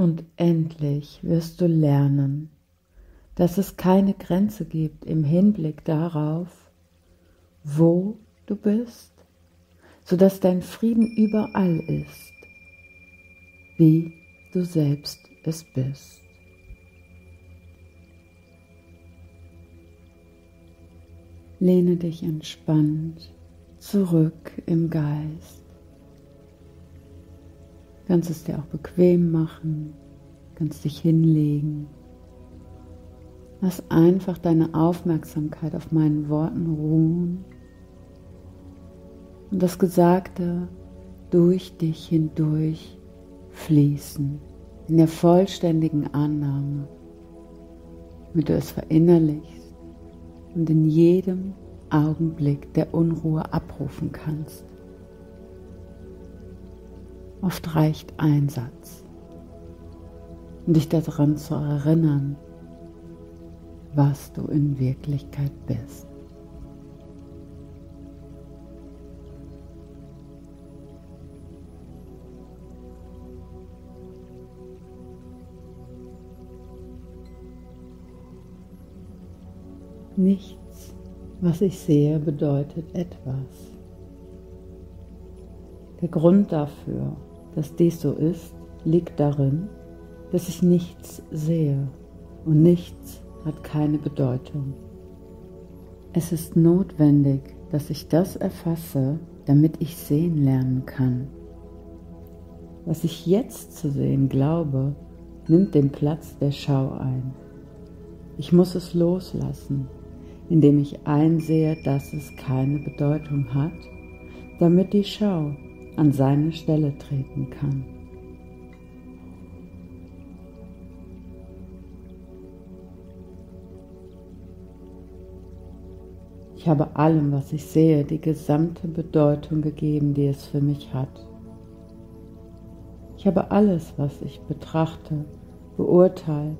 Und endlich wirst du lernen, dass es keine Grenze gibt im Hinblick darauf, wo du bist, sodass dein Frieden überall ist, wie du selbst es bist. Lehne dich entspannt zurück im Geist. Kannst es dir auch bequem machen, kannst dich hinlegen. Lass einfach deine Aufmerksamkeit auf meinen Worten ruhen. Und das Gesagte durch dich hindurch fließen, in der vollständigen Annahme, damit du es verinnerlichst und in jedem Augenblick der Unruhe abrufen kannst. Oft reicht ein Satz, um dich daran zu erinnern, was du in Wirklichkeit bist. Nichts, was ich sehe, bedeutet etwas. Der Grund dafür, dass dies so ist, liegt darin, dass ich nichts sehe und nichts hat keine Bedeutung. Es ist notwendig, dass ich das erfasse, damit ich sehen lernen kann. Was ich jetzt zu sehen glaube, nimmt den Platz der Schau ein. Ich muss es loslassen, indem ich einsehe, dass es keine Bedeutung hat, damit die Schau an seine Stelle treten kann. Ich habe allem, was ich sehe, die gesamte Bedeutung gegeben, die es für mich hat. Ich habe alles, was ich betrachte, beurteilt.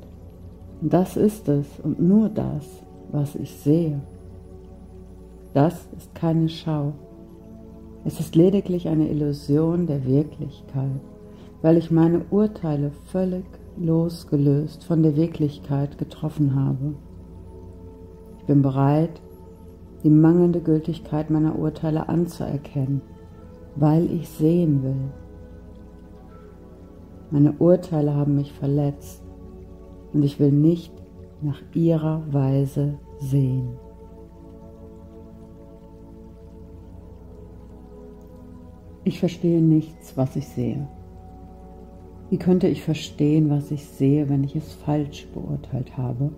Und das ist es und nur das, was ich sehe. Das ist keine Schau. Es ist lediglich eine Illusion der Wirklichkeit, weil ich meine Urteile völlig losgelöst von der Wirklichkeit getroffen habe. Ich bin bereit, die mangelnde Gültigkeit meiner Urteile anzuerkennen, weil ich sehen will. Meine Urteile haben mich verletzt und ich will nicht nach ihrer Weise sehen. Ich verstehe nichts, was ich sehe. Wie könnte ich verstehen, was ich sehe, wenn ich es falsch beurteilt habe?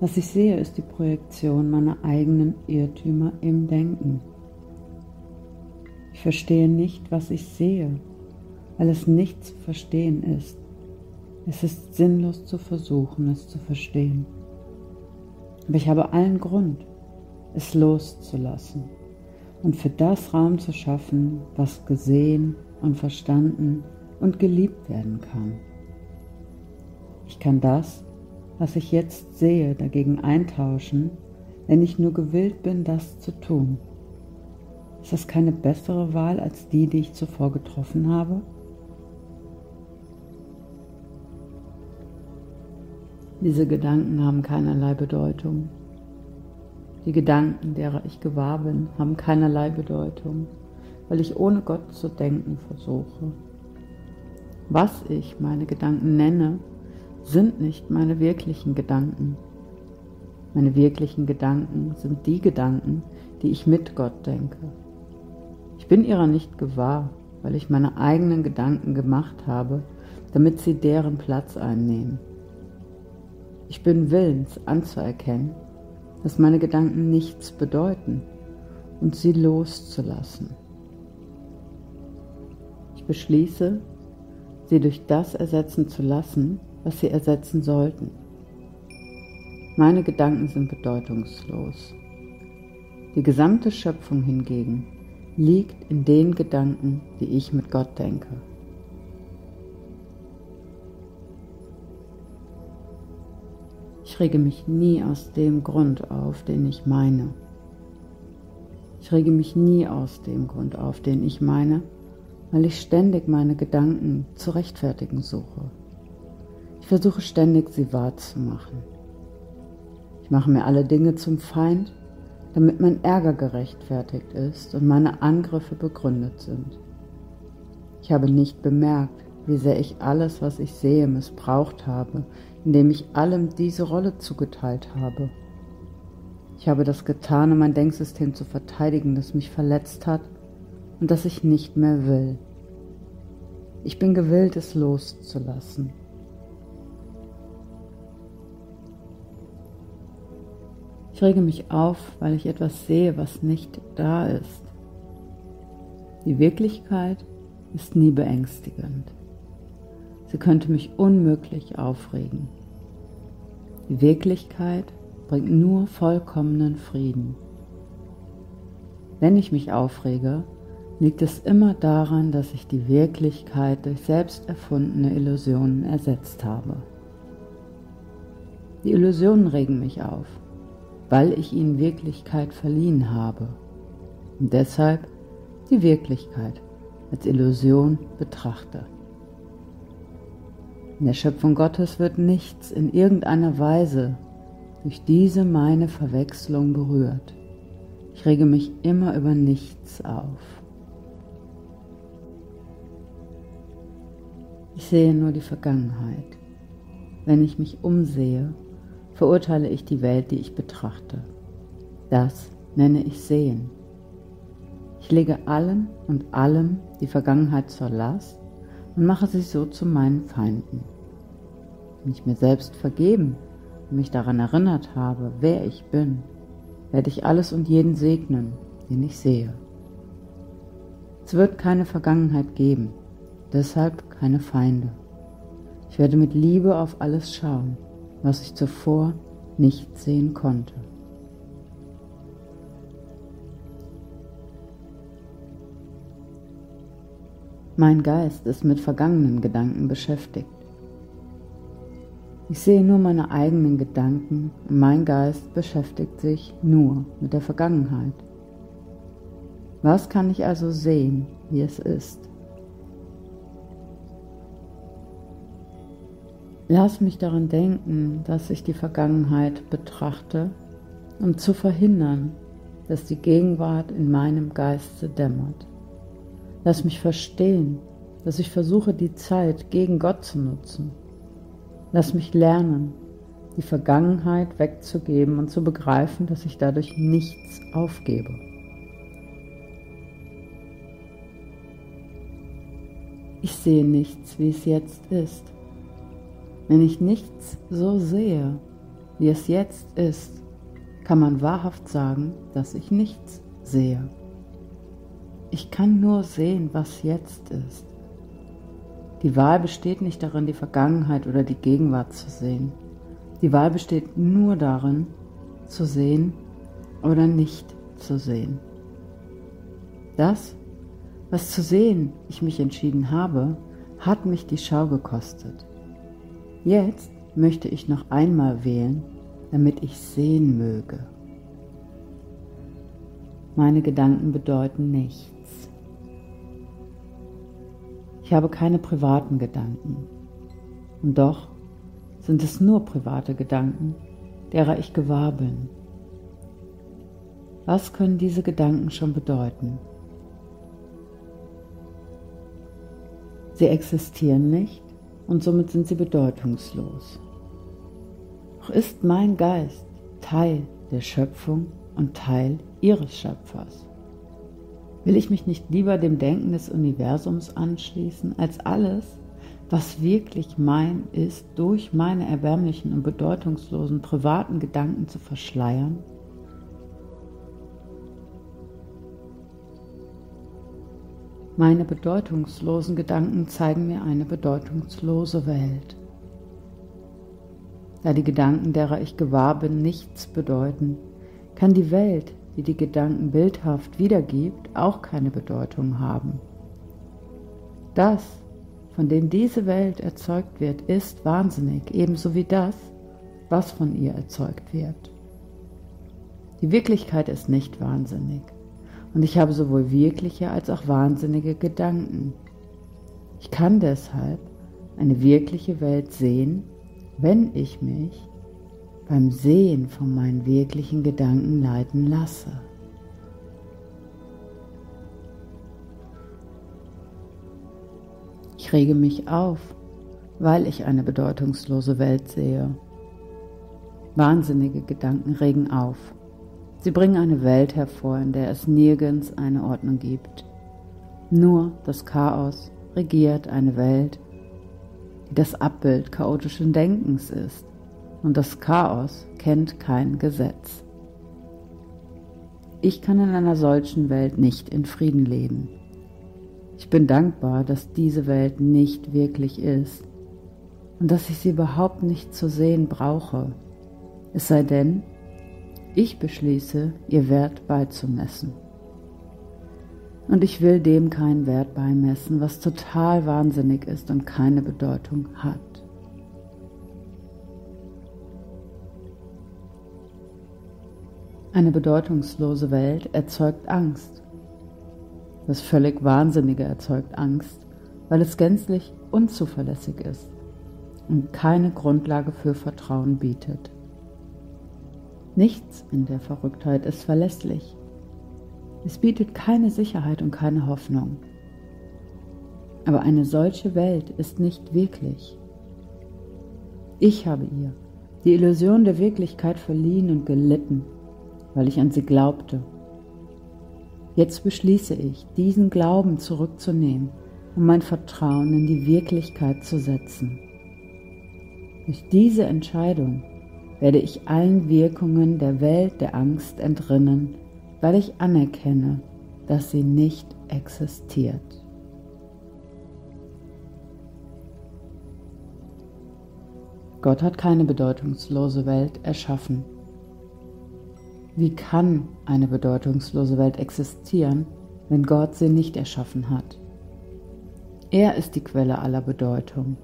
Was ich sehe, ist die Projektion meiner eigenen Irrtümer im Denken. Ich verstehe nicht, was ich sehe, weil es nicht zu verstehen ist. Es ist sinnlos zu versuchen, es zu verstehen. Aber ich habe allen Grund, es loszulassen und für das Raum zu schaffen, was gesehen und verstanden und geliebt werden kann. Ich kann das, was ich jetzt sehe, dagegen eintauschen, wenn ich nur gewillt bin, das zu tun? Ist das keine bessere Wahl als die, die ich zuvor getroffen habe? Diese Gedanken haben keinerlei Bedeutung. Die Gedanken, derer ich gewahr bin, haben keinerlei Bedeutung, weil ich ohne Gott zu denken versuche. Was ich meine Gedanken nenne, sind nicht meine wirklichen Gedanken. Meine wirklichen Gedanken sind die Gedanken, die ich mit Gott denke. Ich bin ihrer nicht gewahr, weil ich meine eigenen Gedanken gemacht habe, damit sie deren Platz einnehmen. Ich bin willens anzuerkennen, dass meine Gedanken nichts bedeuten und sie loszulassen. Ich beschließe, sie durch das ersetzen zu lassen, was sie ersetzen sollten. Meine Gedanken sind bedeutungslos. Die gesamte Schöpfung hingegen liegt in den Gedanken, die ich mit Gott denke. Ich rege mich nie aus dem Grund auf, den ich meine. Ich rege mich nie aus dem Grund auf, den ich meine, weil ich ständig meine Gedanken zu rechtfertigen suche. Ich versuche ständig, sie wahrzumachen. Ich mache mir alle Dinge zum Feind, damit mein Ärger gerechtfertigt ist und meine Angriffe begründet sind. Ich habe nicht bemerkt, wie sehr ich alles, was ich sehe, missbraucht habe, indem ich allem diese Rolle zugeteilt habe. Ich habe das getan, um mein Denksystem zu verteidigen, das mich verletzt hat und das ich nicht mehr will. Ich bin gewillt, es loszulassen. Ich rege mich auf, weil ich etwas sehe, was nicht da ist. Die Wirklichkeit ist nie beängstigend. Sie könnte mich unmöglich aufregen. Die Wirklichkeit bringt nur vollkommenen Frieden. Wenn ich mich aufrege, liegt es immer daran, dass ich die Wirklichkeit durch selbst erfundene Illusionen ersetzt habe. Die Illusionen regen mich auf weil ich ihnen Wirklichkeit verliehen habe und deshalb die Wirklichkeit als Illusion betrachte. In der Schöpfung Gottes wird nichts in irgendeiner Weise durch diese meine Verwechslung berührt. Ich rege mich immer über nichts auf. Ich sehe nur die Vergangenheit. Wenn ich mich umsehe, verurteile ich die Welt, die ich betrachte. Das nenne ich Sehen. Ich lege allen und allem die Vergangenheit zur Last und mache sie so zu meinen Feinden. Wenn ich mir selbst vergeben und mich daran erinnert habe, wer ich bin, werde ich alles und jeden segnen, den ich sehe. Es wird keine Vergangenheit geben, deshalb keine Feinde. Ich werde mit Liebe auf alles schauen was ich zuvor nicht sehen konnte. Mein Geist ist mit vergangenen Gedanken beschäftigt. Ich sehe nur meine eigenen Gedanken und mein Geist beschäftigt sich nur mit der Vergangenheit. Was kann ich also sehen, wie es ist? Lass mich daran denken, dass ich die Vergangenheit betrachte, um zu verhindern, dass die Gegenwart in meinem Geiste dämmert. Lass mich verstehen, dass ich versuche, die Zeit gegen Gott zu nutzen. Lass mich lernen, die Vergangenheit wegzugeben und zu begreifen, dass ich dadurch nichts aufgebe. Ich sehe nichts, wie es jetzt ist. Wenn ich nichts so sehe, wie es jetzt ist, kann man wahrhaft sagen, dass ich nichts sehe. Ich kann nur sehen, was jetzt ist. Die Wahl besteht nicht darin, die Vergangenheit oder die Gegenwart zu sehen. Die Wahl besteht nur darin, zu sehen oder nicht zu sehen. Das, was zu sehen ich mich entschieden habe, hat mich die Schau gekostet. Jetzt möchte ich noch einmal wählen, damit ich sehen möge. Meine Gedanken bedeuten nichts. Ich habe keine privaten Gedanken. Und doch sind es nur private Gedanken, derer ich gewahr bin. Was können diese Gedanken schon bedeuten? Sie existieren nicht und somit sind sie bedeutungslos. Doch ist mein Geist Teil der Schöpfung und Teil ihres Schöpfers. Will ich mich nicht lieber dem Denken des Universums anschließen, als alles, was wirklich mein ist, durch meine erbärmlichen und bedeutungslosen privaten Gedanken zu verschleiern? Meine bedeutungslosen Gedanken zeigen mir eine bedeutungslose Welt. Da die Gedanken, derer ich gewahr bin, nichts bedeuten, kann die Welt, die die Gedanken bildhaft wiedergibt, auch keine Bedeutung haben. Das, von dem diese Welt erzeugt wird, ist wahnsinnig, ebenso wie das, was von ihr erzeugt wird. Die Wirklichkeit ist nicht wahnsinnig, Und ich habe sowohl wirkliche als auch wahnsinnige Gedanken. Ich kann deshalb eine wirkliche Welt sehen, wenn ich mich beim Sehen von meinen wirklichen Gedanken leiten lasse. Ich rege mich auf, weil ich eine bedeutungslose Welt sehe. Wahnsinnige Gedanken regen auf. Sie bringen eine Welt hervor, in der es nirgends eine Ordnung gibt. Nur das Chaos regiert eine Welt, die das Abbild chaotischen Denkens ist. Und das Chaos kennt kein Gesetz. Ich kann in einer solchen Welt nicht in Frieden leben. Ich bin dankbar, dass diese Welt nicht wirklich ist und dass ich sie überhaupt nicht zu sehen brauche, es sei denn, ich beschließe, ihr Wert beizumessen. Und ich will dem keinen Wert beimessen, was total wahnsinnig ist und keine Bedeutung hat. Eine bedeutungslose Welt erzeugt Angst. Das völlig Wahnsinnige erzeugt Angst, weil es gänzlich unzuverlässig ist und keine Grundlage für Vertrauen bietet. Nichts in der Verrücktheit ist verlässlich. Es bietet keine Sicherheit und keine Hoffnung. Aber eine solche Welt ist nicht wirklich. Ich habe ihr die Illusion der Wirklichkeit verliehen und gelitten, weil ich an sie glaubte. Jetzt beschließe ich, diesen Glauben zurückzunehmen und mein Vertrauen in die Wirklichkeit zu setzen. Durch diese Entscheidung werde ich allen Wirkungen der Welt der Angst entrinnen weil ich anerkenne, dass sie nicht existiert. Gott hat keine bedeutungslose Welt erschaffen. Wie kann eine bedeutungslose Welt existieren, wenn Gott sie nicht erschaffen hat? Er ist die Quelle aller Bedeutung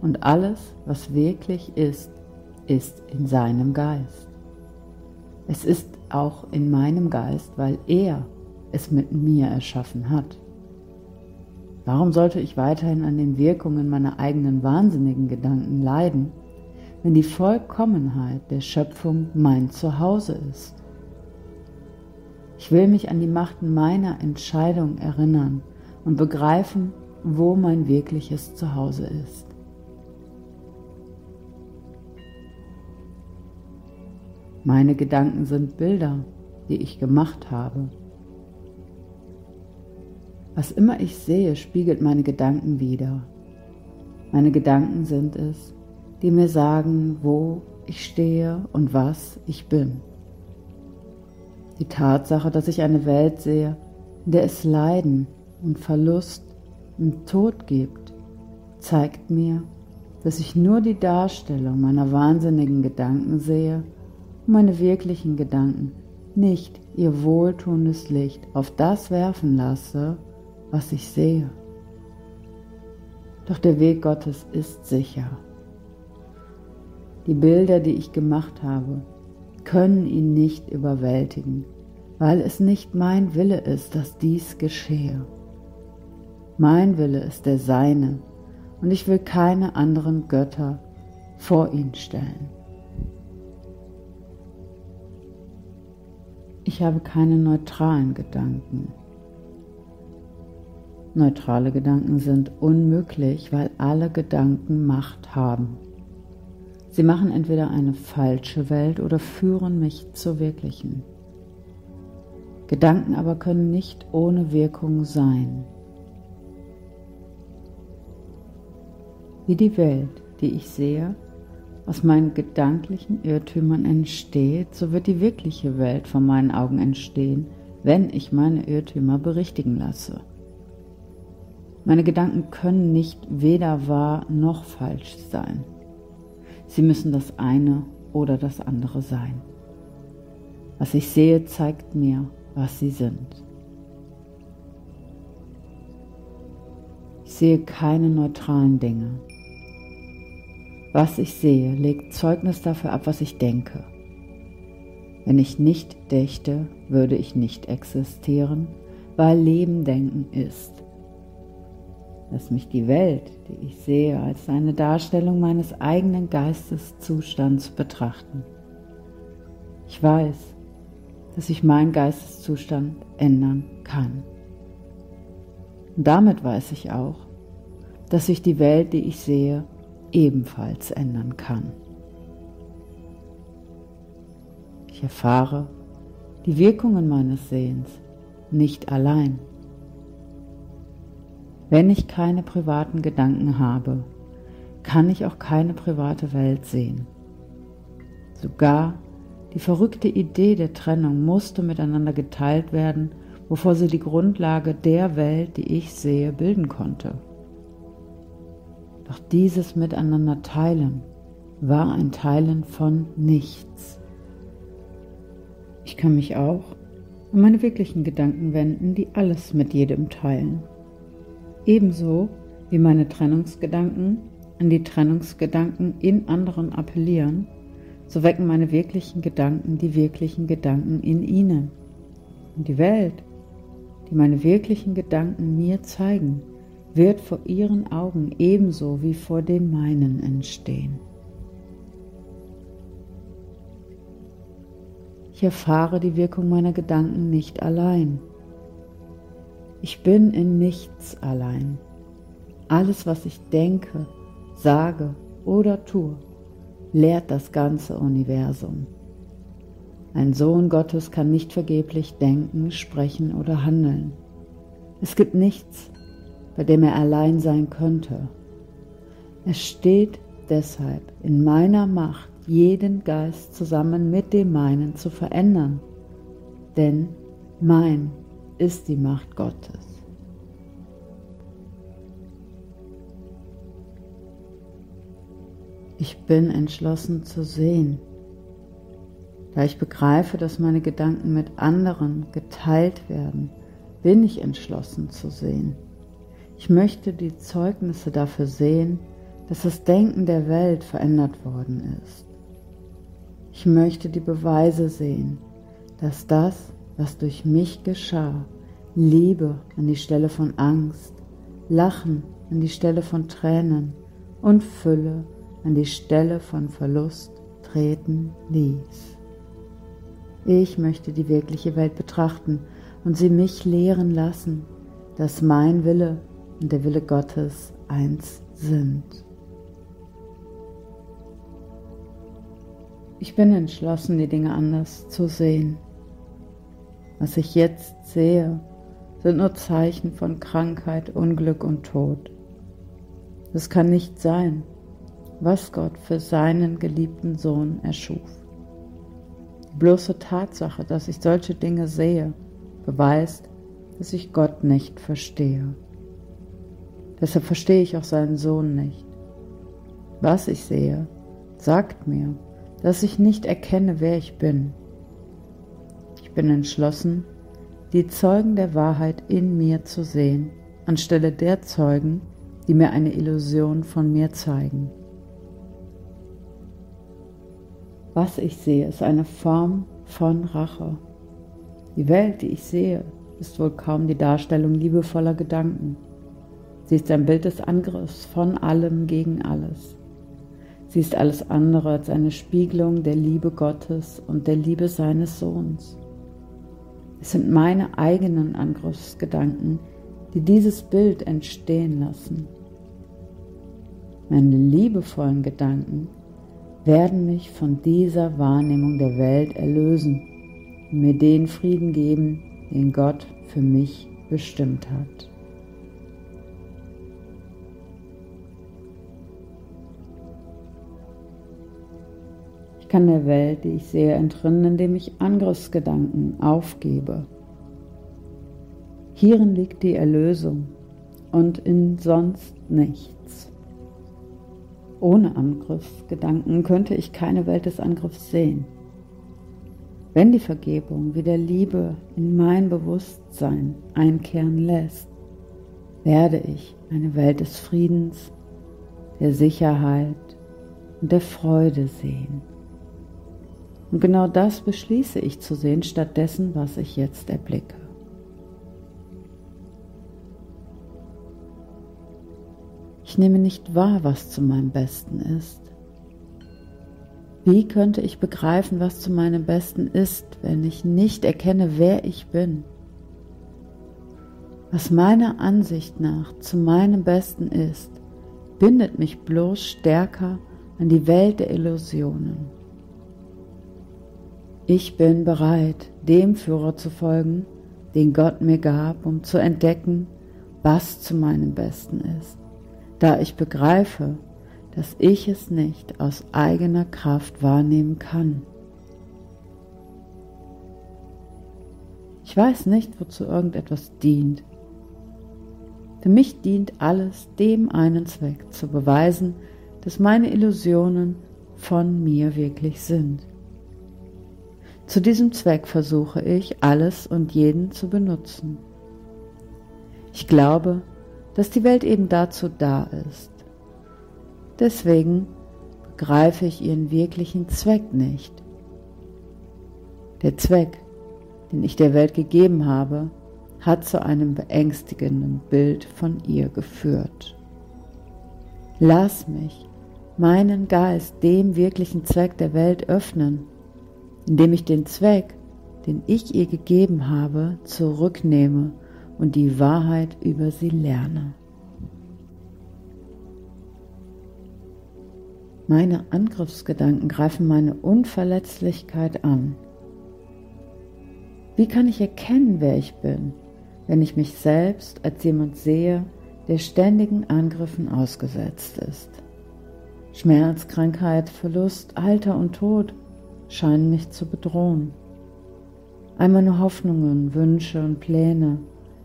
und alles, was wirklich ist, ist in seinem Geist. Es ist auch in meinem Geist, weil er es mit mir erschaffen hat. Warum sollte ich weiterhin an den Wirkungen meiner eigenen wahnsinnigen Gedanken leiden, wenn die Vollkommenheit der Schöpfung mein Zuhause ist? Ich will mich an die Macht meiner Entscheidung erinnern und begreifen, wo mein wirkliches Zuhause ist. Meine Gedanken sind Bilder, die ich gemacht habe. Was immer ich sehe, spiegelt meine Gedanken wider. Meine Gedanken sind es, die mir sagen, wo ich stehe und was ich bin. Die Tatsache, dass ich eine Welt sehe, in der es Leiden und Verlust und Tod gibt, zeigt mir, dass ich nur die Darstellung meiner wahnsinnigen Gedanken sehe meine wirklichen Gedanken nicht ihr wohltuendes Licht auf das werfen lasse, was ich sehe. Doch der Weg Gottes ist sicher. Die Bilder, die ich gemacht habe, können ihn nicht überwältigen, weil es nicht mein Wille ist, dass dies geschehe. Mein Wille ist der seine und ich will keine anderen Götter vor ihn stellen. Ich habe keine neutralen Gedanken. Neutrale Gedanken sind unmöglich, weil alle Gedanken Macht haben. Sie machen entweder eine falsche Welt oder führen mich zur wirklichen. Gedanken aber können nicht ohne Wirkung sein. Wie die Welt, die ich sehe, aus meinen gedanklichen Irrtümern entsteht, so wird die wirkliche Welt vor meinen Augen entstehen, wenn ich meine Irrtümer berichtigen lasse. Meine Gedanken können nicht weder wahr noch falsch sein. Sie müssen das eine oder das andere sein. Was ich sehe, zeigt mir, was sie sind. Ich sehe keine neutralen Dinge. Was ich sehe, legt Zeugnis dafür ab, was ich denke. Wenn ich nicht dächte, würde ich nicht existieren. weil Leben denken ist. Lass mich die Welt, die ich sehe, als eine Darstellung meines eigenen Geisteszustands betrachten. Ich weiß, dass ich meinen Geisteszustand ändern kann. Und damit weiß ich auch, dass sich die Welt, die ich sehe, ebenfalls ändern kann. Ich erfahre die Wirkungen meines Sehens nicht allein. Wenn ich keine privaten Gedanken habe, kann ich auch keine private Welt sehen. Sogar die verrückte Idee der Trennung musste miteinander geteilt werden, bevor sie die Grundlage der Welt, die ich sehe, bilden konnte. Doch dieses Miteinander teilen war ein Teilen von nichts. Ich kann mich auch an meine wirklichen Gedanken wenden, die alles mit jedem teilen. Ebenso wie meine Trennungsgedanken an die Trennungsgedanken in anderen appellieren, so wecken meine wirklichen Gedanken die wirklichen Gedanken in ihnen. Und die Welt, die meine wirklichen Gedanken mir zeigen, wird vor ihren Augen ebenso wie vor den meinen entstehen. Ich erfahre die Wirkung meiner Gedanken nicht allein. Ich bin in nichts allein. Alles, was ich denke, sage oder tue, lehrt das ganze Universum. Ein Sohn Gottes kann nicht vergeblich denken, sprechen oder handeln. Es gibt nichts, bei dem er allein sein könnte. Es steht deshalb in meiner Macht, jeden Geist zusammen mit dem meinen zu verändern, denn mein ist die Macht Gottes. Ich bin entschlossen zu sehen, da ich begreife, dass meine Gedanken mit anderen geteilt werden, bin ich entschlossen zu sehen. Ich möchte die Zeugnisse dafür sehen, dass das Denken der Welt verändert worden ist. Ich möchte die Beweise sehen, dass das, was durch mich geschah, Liebe an die Stelle von Angst, Lachen an die Stelle von Tränen und Fülle an die Stelle von Verlust treten ließ. Ich möchte die wirkliche Welt betrachten und sie mich lehren lassen, dass mein Wille und der Wille Gottes eins sind. Ich bin entschlossen, die Dinge anders zu sehen. Was ich jetzt sehe, sind nur Zeichen von Krankheit, Unglück und Tod. Es kann nicht sein, was Gott für seinen geliebten Sohn erschuf. Die bloße Tatsache, dass ich solche Dinge sehe, beweist, dass ich Gott nicht verstehe. Deshalb verstehe ich auch seinen Sohn nicht. Was ich sehe, sagt mir, dass ich nicht erkenne, wer ich bin. Ich bin entschlossen, die Zeugen der Wahrheit in mir zu sehen, anstelle der Zeugen, die mir eine Illusion von mir zeigen. Was ich sehe, ist eine Form von Rache. Die Welt, die ich sehe, ist wohl kaum die Darstellung liebevoller Gedanken. Sie ist ein Bild des Angriffs von allem gegen alles. Sie ist alles andere als eine Spiegelung der Liebe Gottes und der Liebe seines Sohns. Es sind meine eigenen Angriffsgedanken, die dieses Bild entstehen lassen. Meine liebevollen Gedanken werden mich von dieser Wahrnehmung der Welt erlösen und mir den Frieden geben, den Gott für mich bestimmt hat. Kann der Welt, die ich sehe, entrinnen, indem ich Angriffsgedanken aufgebe. Hierin liegt die Erlösung und in sonst nichts. Ohne Angriffsgedanken könnte ich keine Welt des Angriffs sehen. Wenn die Vergebung wie der Liebe in mein Bewusstsein einkehren lässt, werde ich eine Welt des Friedens, der Sicherheit und der Freude sehen. Und genau das beschließe ich zu sehen, statt dessen, was ich jetzt erblicke. Ich nehme nicht wahr, was zu meinem Besten ist. Wie könnte ich begreifen, was zu meinem Besten ist, wenn ich nicht erkenne, wer ich bin? Was meiner Ansicht nach zu meinem Besten ist, bindet mich bloß stärker an die Welt der Illusionen. Ich bin bereit, dem Führer zu folgen, den Gott mir gab, um zu entdecken, was zu meinem Besten ist, da ich begreife, dass ich es nicht aus eigener Kraft wahrnehmen kann. Ich weiß nicht, wozu irgendetwas dient. Für mich dient alles dem einen Zweck, zu beweisen, dass meine Illusionen von mir wirklich sind. Zu diesem Zweck versuche ich, alles und jeden zu benutzen. Ich glaube, dass die Welt eben dazu da ist. Deswegen begreife ich ihren wirklichen Zweck nicht. Der Zweck, den ich der Welt gegeben habe, hat zu einem beängstigenden Bild von ihr geführt. Lass mich meinen Geist dem wirklichen Zweck der Welt öffnen indem ich den Zweck, den ich ihr gegeben habe, zurücknehme und die Wahrheit über sie lerne. Meine Angriffsgedanken greifen meine Unverletzlichkeit an. Wie kann ich erkennen, wer ich bin, wenn ich mich selbst als jemand sehe, der ständigen Angriffen ausgesetzt ist? Schmerz, Krankheit, Verlust, Alter und Tod scheinen mich zu bedrohen. All meine Hoffnungen, Wünsche und Pläne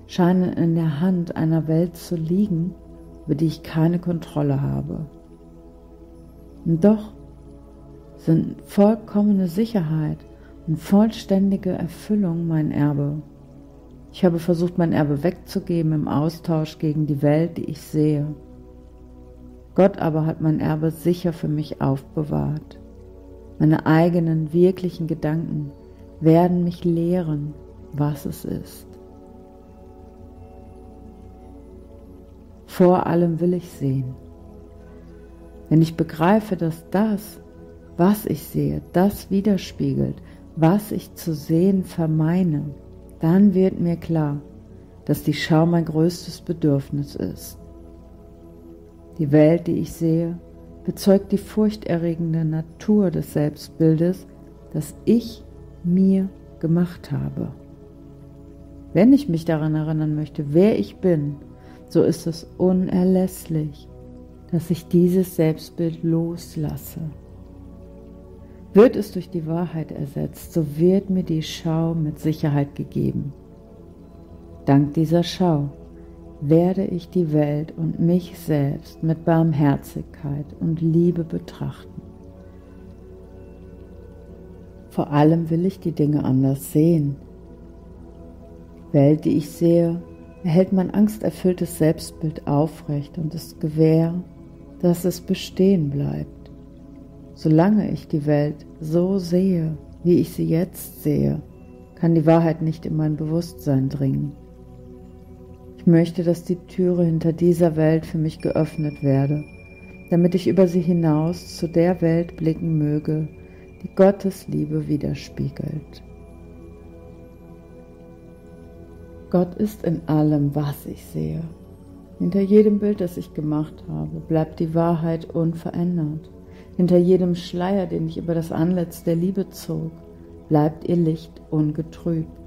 scheinen in der Hand einer Welt zu liegen, über die ich keine Kontrolle habe. Und doch sind vollkommene Sicherheit und vollständige Erfüllung mein Erbe. Ich habe versucht, mein Erbe wegzugeben im Austausch gegen die Welt, die ich sehe. Gott aber hat mein Erbe sicher für mich aufbewahrt. Meine eigenen wirklichen Gedanken werden mich lehren, was es ist. Vor allem will ich sehen. Wenn ich begreife, dass das, was ich sehe, das widerspiegelt, was ich zu sehen vermeine, dann wird mir klar, dass die Schau mein größtes Bedürfnis ist. Die Welt, die ich sehe, bezeugt die furchterregende Natur des Selbstbildes, das ich mir gemacht habe. Wenn ich mich daran erinnern möchte, wer ich bin, so ist es unerlässlich, dass ich dieses Selbstbild loslasse. Wird es durch die Wahrheit ersetzt, so wird mir die Schau mit Sicherheit gegeben. Dank dieser Schau werde ich die Welt und mich selbst mit Barmherzigkeit und Liebe betrachten. Vor allem will ich die Dinge anders sehen. Die Welt, die ich sehe, erhält mein angsterfülltes Selbstbild aufrecht und ist gewähr, dass es bestehen bleibt. Solange ich die Welt so sehe, wie ich sie jetzt sehe, kann die Wahrheit nicht in mein Bewusstsein dringen möchte, dass die Türe hinter dieser Welt für mich geöffnet werde, damit ich über sie hinaus zu der Welt blicken möge, die Gottes Liebe widerspiegelt. Gott ist in allem, was ich sehe. Hinter jedem Bild, das ich gemacht habe, bleibt die Wahrheit unverändert. Hinter jedem Schleier, den ich über das Antlitz der Liebe zog, bleibt ihr Licht ungetrübt.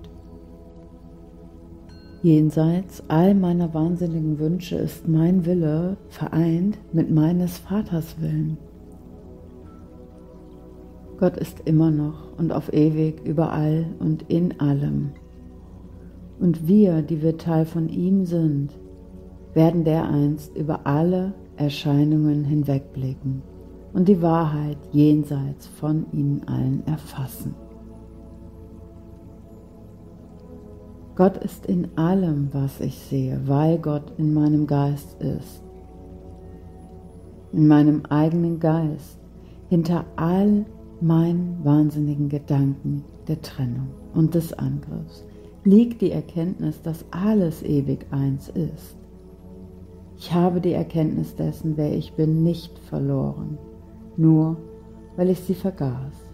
Jenseits all meiner wahnsinnigen Wünsche ist mein Wille vereint mit meines Vaters Willen. Gott ist immer noch und auf ewig überall und in allem. Und wir, die wir Teil von ihm sind, werden dereinst über alle Erscheinungen hinwegblicken und die Wahrheit jenseits von ihnen allen erfassen. Gott ist in allem, was ich sehe, weil Gott in meinem Geist ist. In meinem eigenen Geist, hinter all meinen wahnsinnigen Gedanken der Trennung und des Angriffs, liegt die Erkenntnis, dass alles ewig eins ist. Ich habe die Erkenntnis dessen, wer ich bin, nicht verloren, nur weil ich sie vergaß.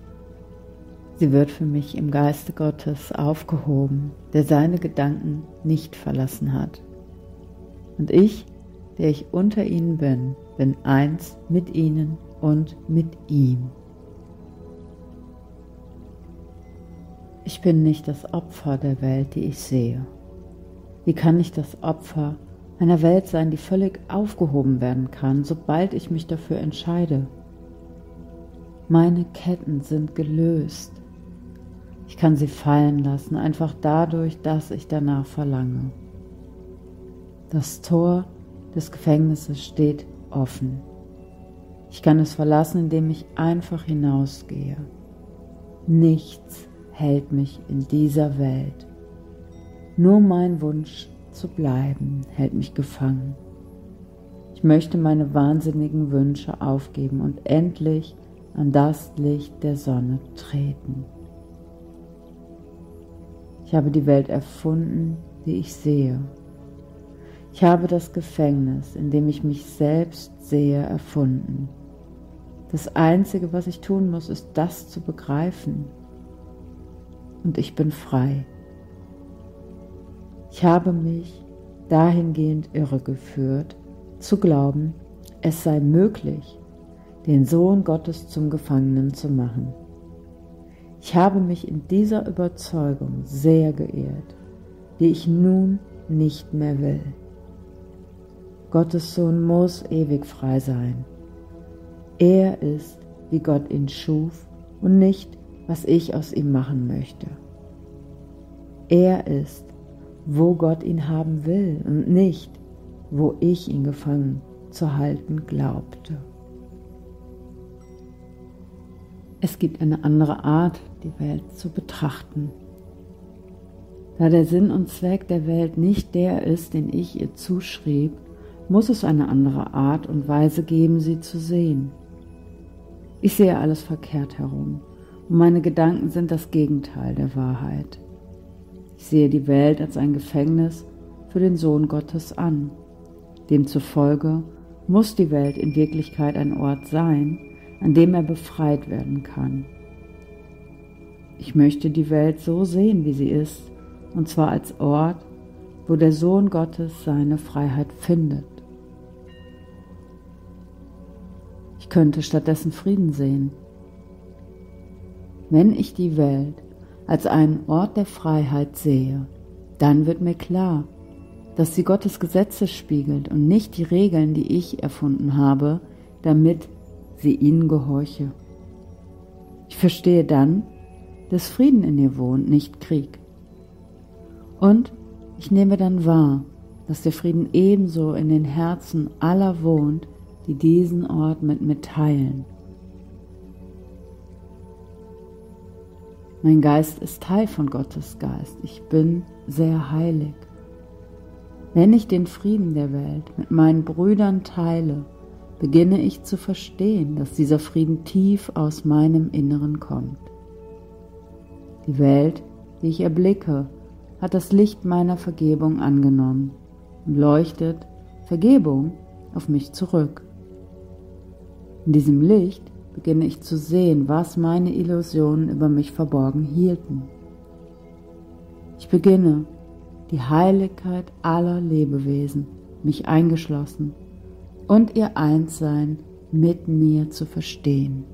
Sie wird für mich im Geiste Gottes aufgehoben, der seine Gedanken nicht verlassen hat. Und ich, der ich unter ihnen bin, bin eins mit ihnen und mit ihm. Ich bin nicht das Opfer der Welt, die ich sehe. Wie kann ich das Opfer einer Welt sein, die völlig aufgehoben werden kann, sobald ich mich dafür entscheide? Meine Ketten sind gelöst. Ich kann sie fallen lassen, einfach dadurch, dass ich danach verlange. Das Tor des Gefängnisses steht offen. Ich kann es verlassen, indem ich einfach hinausgehe. Nichts hält mich in dieser Welt. Nur mein Wunsch zu bleiben hält mich gefangen. Ich möchte meine wahnsinnigen Wünsche aufgeben und endlich an das Licht der Sonne treten. Ich habe die Welt erfunden, die ich sehe. Ich habe das Gefängnis, in dem ich mich selbst sehe, erfunden. Das Einzige, was ich tun muss, ist das zu begreifen. Und ich bin frei. Ich habe mich dahingehend irregeführt, zu glauben, es sei möglich, den Sohn Gottes zum Gefangenen zu machen. Ich habe mich in dieser Überzeugung sehr geehrt, die ich nun nicht mehr will. Gottes Sohn muss ewig frei sein. Er ist, wie Gott ihn schuf und nicht, was ich aus ihm machen möchte. Er ist, wo Gott ihn haben will und nicht, wo ich ihn gefangen zu halten glaubte. Es gibt eine andere Art, die Welt zu betrachten. Da der Sinn und Zweck der Welt nicht der ist, den ich ihr zuschrieb, muss es eine andere Art und Weise geben, sie zu sehen. Ich sehe alles verkehrt herum und meine Gedanken sind das Gegenteil der Wahrheit. Ich sehe die Welt als ein Gefängnis für den Sohn Gottes an. Demzufolge muss die Welt in Wirklichkeit ein Ort sein, an dem er befreit werden kann. Ich möchte die Welt so sehen, wie sie ist, und zwar als Ort, wo der Sohn Gottes seine Freiheit findet. Ich könnte stattdessen Frieden sehen. Wenn ich die Welt als einen Ort der Freiheit sehe, dann wird mir klar, dass sie Gottes Gesetze spiegelt und nicht die Regeln, die ich erfunden habe, damit sie ihnen gehorche. Ich verstehe dann, dass Frieden in ihr wohnt, nicht Krieg. Und ich nehme dann wahr, dass der Frieden ebenso in den Herzen aller wohnt, die diesen Ort mit mir teilen. Mein Geist ist Teil von Gottes Geist. Ich bin sehr heilig. Wenn ich den Frieden der Welt mit meinen Brüdern teile, beginne ich zu verstehen, dass dieser Frieden tief aus meinem Inneren kommt. Die Welt, die ich erblicke, hat das Licht meiner Vergebung angenommen und leuchtet Vergebung auf mich zurück. In diesem Licht beginne ich zu sehen, was meine Illusionen über mich verborgen hielten. Ich beginne, die Heiligkeit aller Lebewesen, mich eingeschlossen, und ihr Einssein mit mir zu verstehen.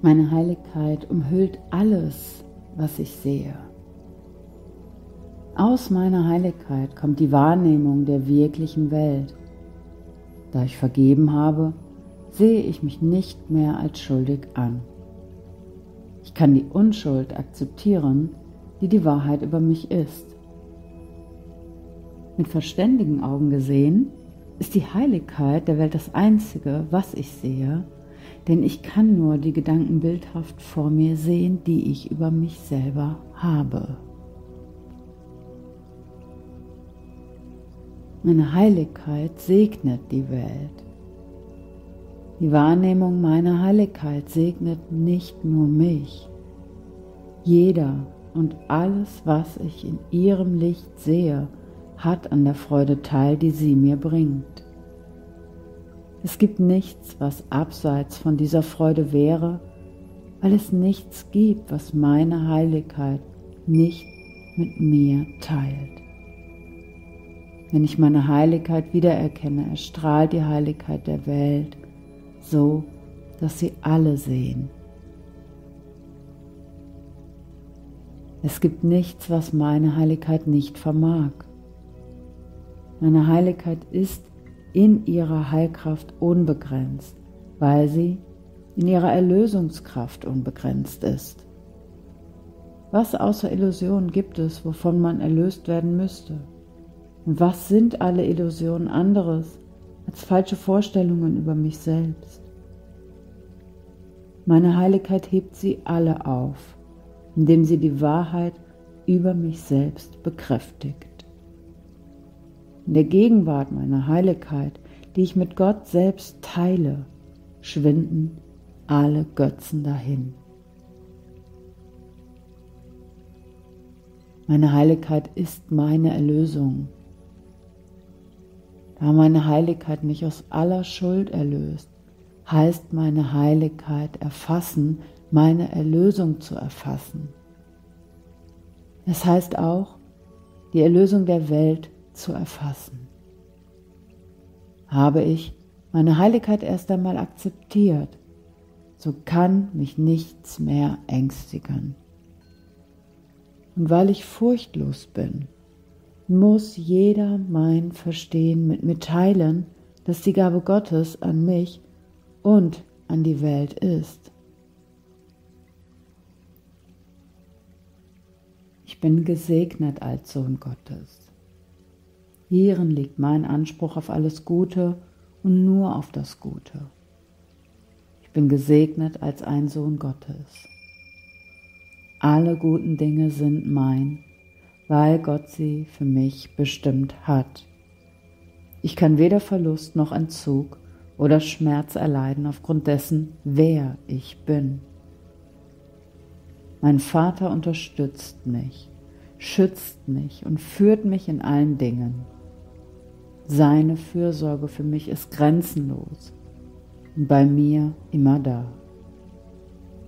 Meine Heiligkeit umhüllt alles, was ich sehe. Aus meiner Heiligkeit kommt die Wahrnehmung der wirklichen Welt. Da ich vergeben habe, sehe ich mich nicht mehr als schuldig an. Ich kann die Unschuld akzeptieren, die die Wahrheit über mich ist. Mit verständigen Augen gesehen ist die Heiligkeit der Welt das Einzige, was ich sehe, denn ich kann nur die Gedanken bildhaft vor mir sehen, die ich über mich selber habe. Meine Heiligkeit segnet die Welt. Die Wahrnehmung meiner Heiligkeit segnet nicht nur mich. Jeder und alles, was ich in ihrem Licht sehe, hat an der Freude teil, die sie mir bringt. Es gibt nichts, was abseits von dieser Freude wäre, weil es nichts gibt, was meine Heiligkeit nicht mit mir teilt. Wenn ich meine Heiligkeit wiedererkenne, erstrahlt die Heiligkeit der Welt so, dass sie alle sehen. Es gibt nichts, was meine Heiligkeit nicht vermag. Meine Heiligkeit ist in ihrer Heilkraft unbegrenzt, weil sie in ihrer Erlösungskraft unbegrenzt ist. Was außer Illusionen gibt es, wovon man erlöst werden müsste? Und was sind alle Illusionen anderes als falsche Vorstellungen über mich selbst? Meine Heiligkeit hebt sie alle auf, indem sie die Wahrheit über mich selbst bekräftigt. In der Gegenwart meiner Heiligkeit, die ich mit Gott selbst teile, schwinden alle Götzen dahin. Meine Heiligkeit ist meine Erlösung. Da meine Heiligkeit mich aus aller Schuld erlöst, heißt meine Heiligkeit erfassen, meine Erlösung zu erfassen. Es heißt auch, die Erlösung der Welt zu erfassen. Habe ich meine Heiligkeit erst einmal akzeptiert, so kann mich nichts mehr ängstigen. Und weil ich furchtlos bin, muss jeder mein Verstehen mit mir teilen, dass die Gabe Gottes an mich und an die Welt ist. Ich bin gesegnet als Sohn Gottes. Hierin liegt mein Anspruch auf alles Gute und nur auf das Gute. Ich bin gesegnet als ein Sohn Gottes. Alle guten Dinge sind mein, weil Gott sie für mich bestimmt hat. Ich kann weder Verlust noch Entzug oder Schmerz erleiden aufgrund dessen, wer ich bin. Mein Vater unterstützt mich, schützt mich und führt mich in allen Dingen. Seine Fürsorge für mich ist grenzenlos und bei mir immer da.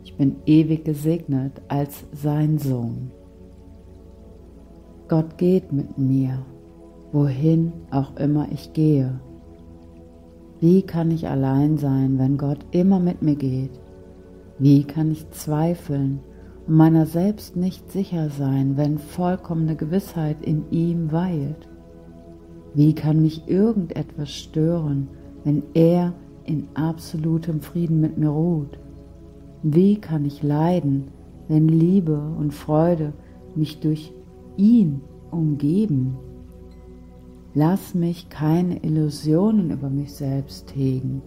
Ich bin ewig gesegnet als sein Sohn. Gott geht mit mir, wohin auch immer ich gehe. Wie kann ich allein sein, wenn Gott immer mit mir geht? Wie kann ich zweifeln und meiner selbst nicht sicher sein, wenn vollkommene Gewissheit in ihm weilt? Wie kann mich irgendetwas stören, wenn er in absolutem Frieden mit mir ruht? Wie kann ich leiden, wenn Liebe und Freude mich durch ihn umgeben? Lass mich keine Illusionen über mich selbst hegen.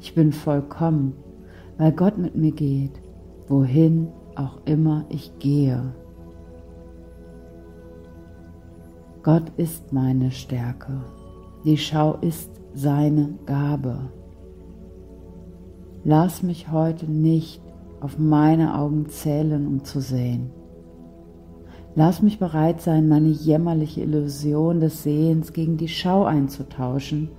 Ich bin vollkommen, weil Gott mit mir geht, wohin auch immer ich gehe. Gott ist meine Stärke. Die Schau ist seine Gabe. Lass mich heute nicht auf meine Augen zählen, um zu sehen. Lass mich bereit sein, meine jämmerliche Illusion des Sehens gegen die Schau einzutauschen,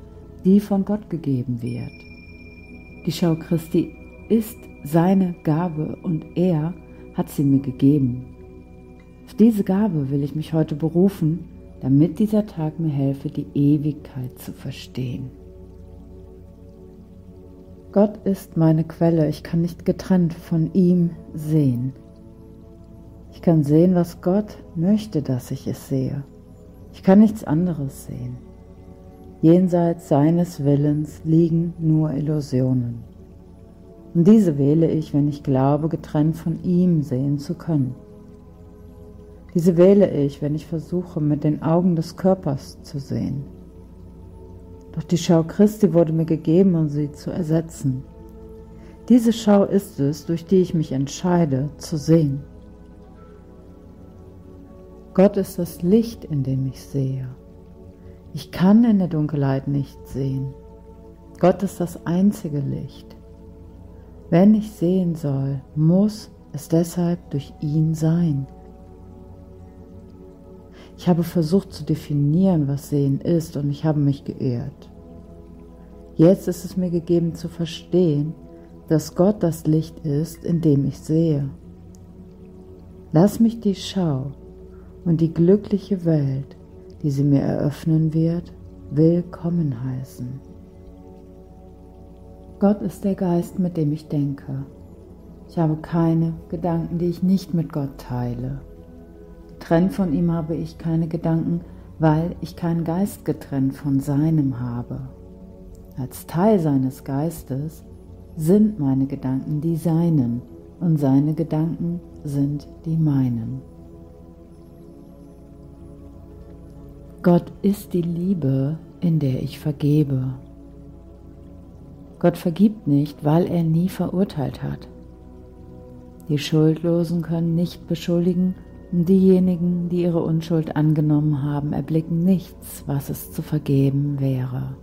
die von Gott gegeben wird. Die Schau Christi ist seine Gabe und er hat sie mir gegeben. Auf diese Gabe will ich mich heute berufen damit dieser Tag mir helfe, die Ewigkeit zu verstehen. Gott ist meine Quelle, ich kann nicht getrennt von ihm sehen. Ich kann sehen, was Gott möchte, dass ich es sehe. Ich kann nichts anderes sehen. Jenseits seines Willens liegen nur Illusionen. Und diese wähle ich, wenn ich glaube, getrennt von ihm sehen zu können. Diese wähle ich, wenn ich versuche, mit den Augen des Körpers zu sehen. Doch die Schau Christi wurde mir gegeben, um sie zu ersetzen. Diese Schau ist es, durch die ich mich entscheide zu sehen. Gott ist das Licht, in dem ich sehe. Ich kann in der Dunkelheit nicht sehen. Gott ist das einzige Licht. Wenn ich sehen soll, muss es deshalb durch ihn sein. Ich habe versucht zu definieren, was Sehen ist, und ich habe mich geirrt. Jetzt ist es mir gegeben zu verstehen, dass Gott das Licht ist, in dem ich sehe. Lass mich die Schau und die glückliche Welt, die sie mir eröffnen wird, willkommen heißen. Gott ist der Geist, mit dem ich denke. Ich habe keine Gedanken, die ich nicht mit Gott teile. Getrennt von ihm habe ich keine Gedanken, weil ich keinen Geist getrennt von seinem habe. Als Teil seines Geistes sind meine Gedanken die seinen und seine Gedanken sind die meinen. Gott ist die Liebe, in der ich vergebe. Gott vergibt nicht, weil er nie verurteilt hat. Die Schuldlosen können nicht beschuldigen diejenigen, die ihre Unschuld angenommen haben, erblicken nichts, was es zu vergeben wäre.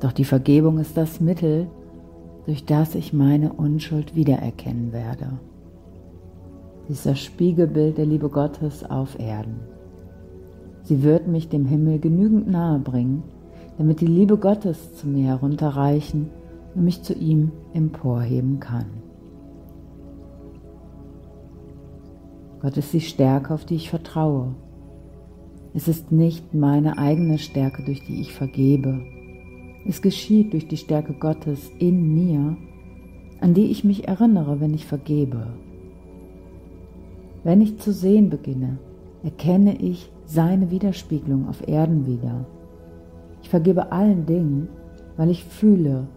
Doch die Vergebung ist das Mittel, durch das ich meine Unschuld wiedererkennen werde. Dieser Spiegelbild der Liebe Gottes auf Erden. Sie wird mich dem Himmel genügend nahe bringen, damit die Liebe Gottes zu mir herunterreichen und mich zu ihm emporheben kann. Gott ist die Stärke, auf die ich vertraue. Es ist nicht meine eigene Stärke, durch die ich vergebe. Es geschieht durch die Stärke Gottes in mir, an die ich mich erinnere, wenn ich vergebe. Wenn ich zu sehen beginne, erkenne ich seine Widerspiegelung auf Erden wieder. Ich vergebe allen Dingen, weil ich fühle,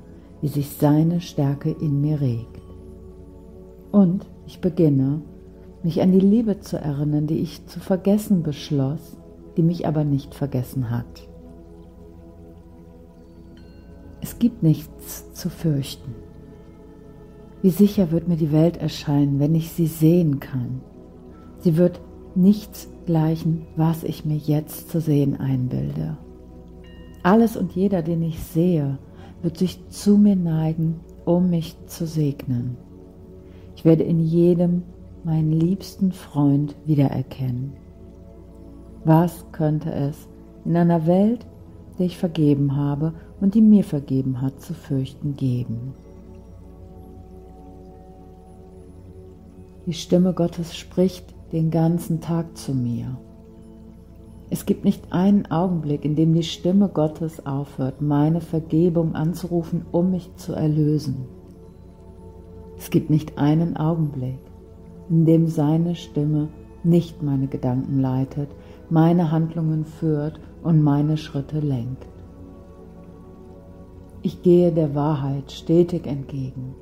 wie sich seine Stärke in mir regt. Und ich beginne, mich an die Liebe zu erinnern, die ich zu vergessen beschloss, die mich aber nicht vergessen hat. Es gibt nichts zu fürchten. Wie sicher wird mir die Welt erscheinen, wenn ich sie sehen kann. Sie wird nichts gleichen, was ich mir jetzt zu sehen einbilde. Alles und jeder, den ich sehe, wird sich zu mir neigen, um mich zu segnen. Ich werde in jedem meinen liebsten Freund wiedererkennen. Was könnte es in einer Welt, der ich vergeben habe und die mir vergeben hat, zu fürchten geben? Die Stimme Gottes spricht den ganzen Tag zu mir. Es gibt nicht einen Augenblick, in dem die Stimme Gottes aufhört, meine Vergebung anzurufen, um mich zu erlösen. Es gibt nicht einen Augenblick, in dem seine Stimme nicht meine Gedanken leitet, meine Handlungen führt und meine Schritte lenkt. Ich gehe der Wahrheit stetig entgegen.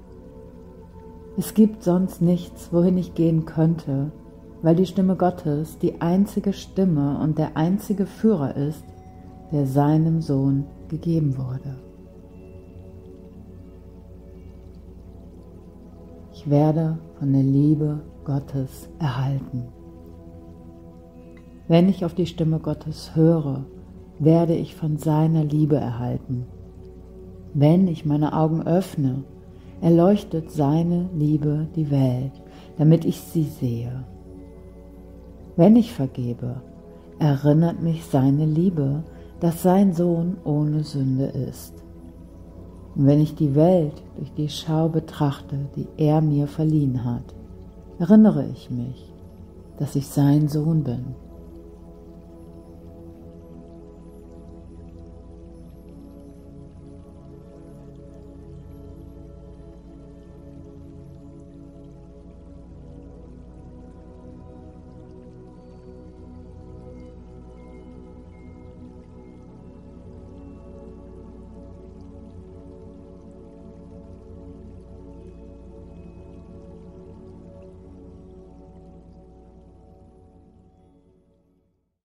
Es gibt sonst nichts, wohin ich gehen könnte, weil die Stimme Gottes die einzige Stimme und der einzige Führer ist, der seinem Sohn gegeben wurde. Ich werde von der Liebe Gottes erhalten. Wenn ich auf die Stimme Gottes höre, werde ich von seiner Liebe erhalten. Wenn ich meine Augen öffne, erleuchtet seine Liebe die Welt, damit ich sie sehe. Wenn ich vergebe, erinnert mich seine Liebe, dass sein Sohn ohne Sünde ist. Und wenn ich die Welt durch die Schau betrachte, die er mir verliehen hat, erinnere ich mich, dass ich sein Sohn bin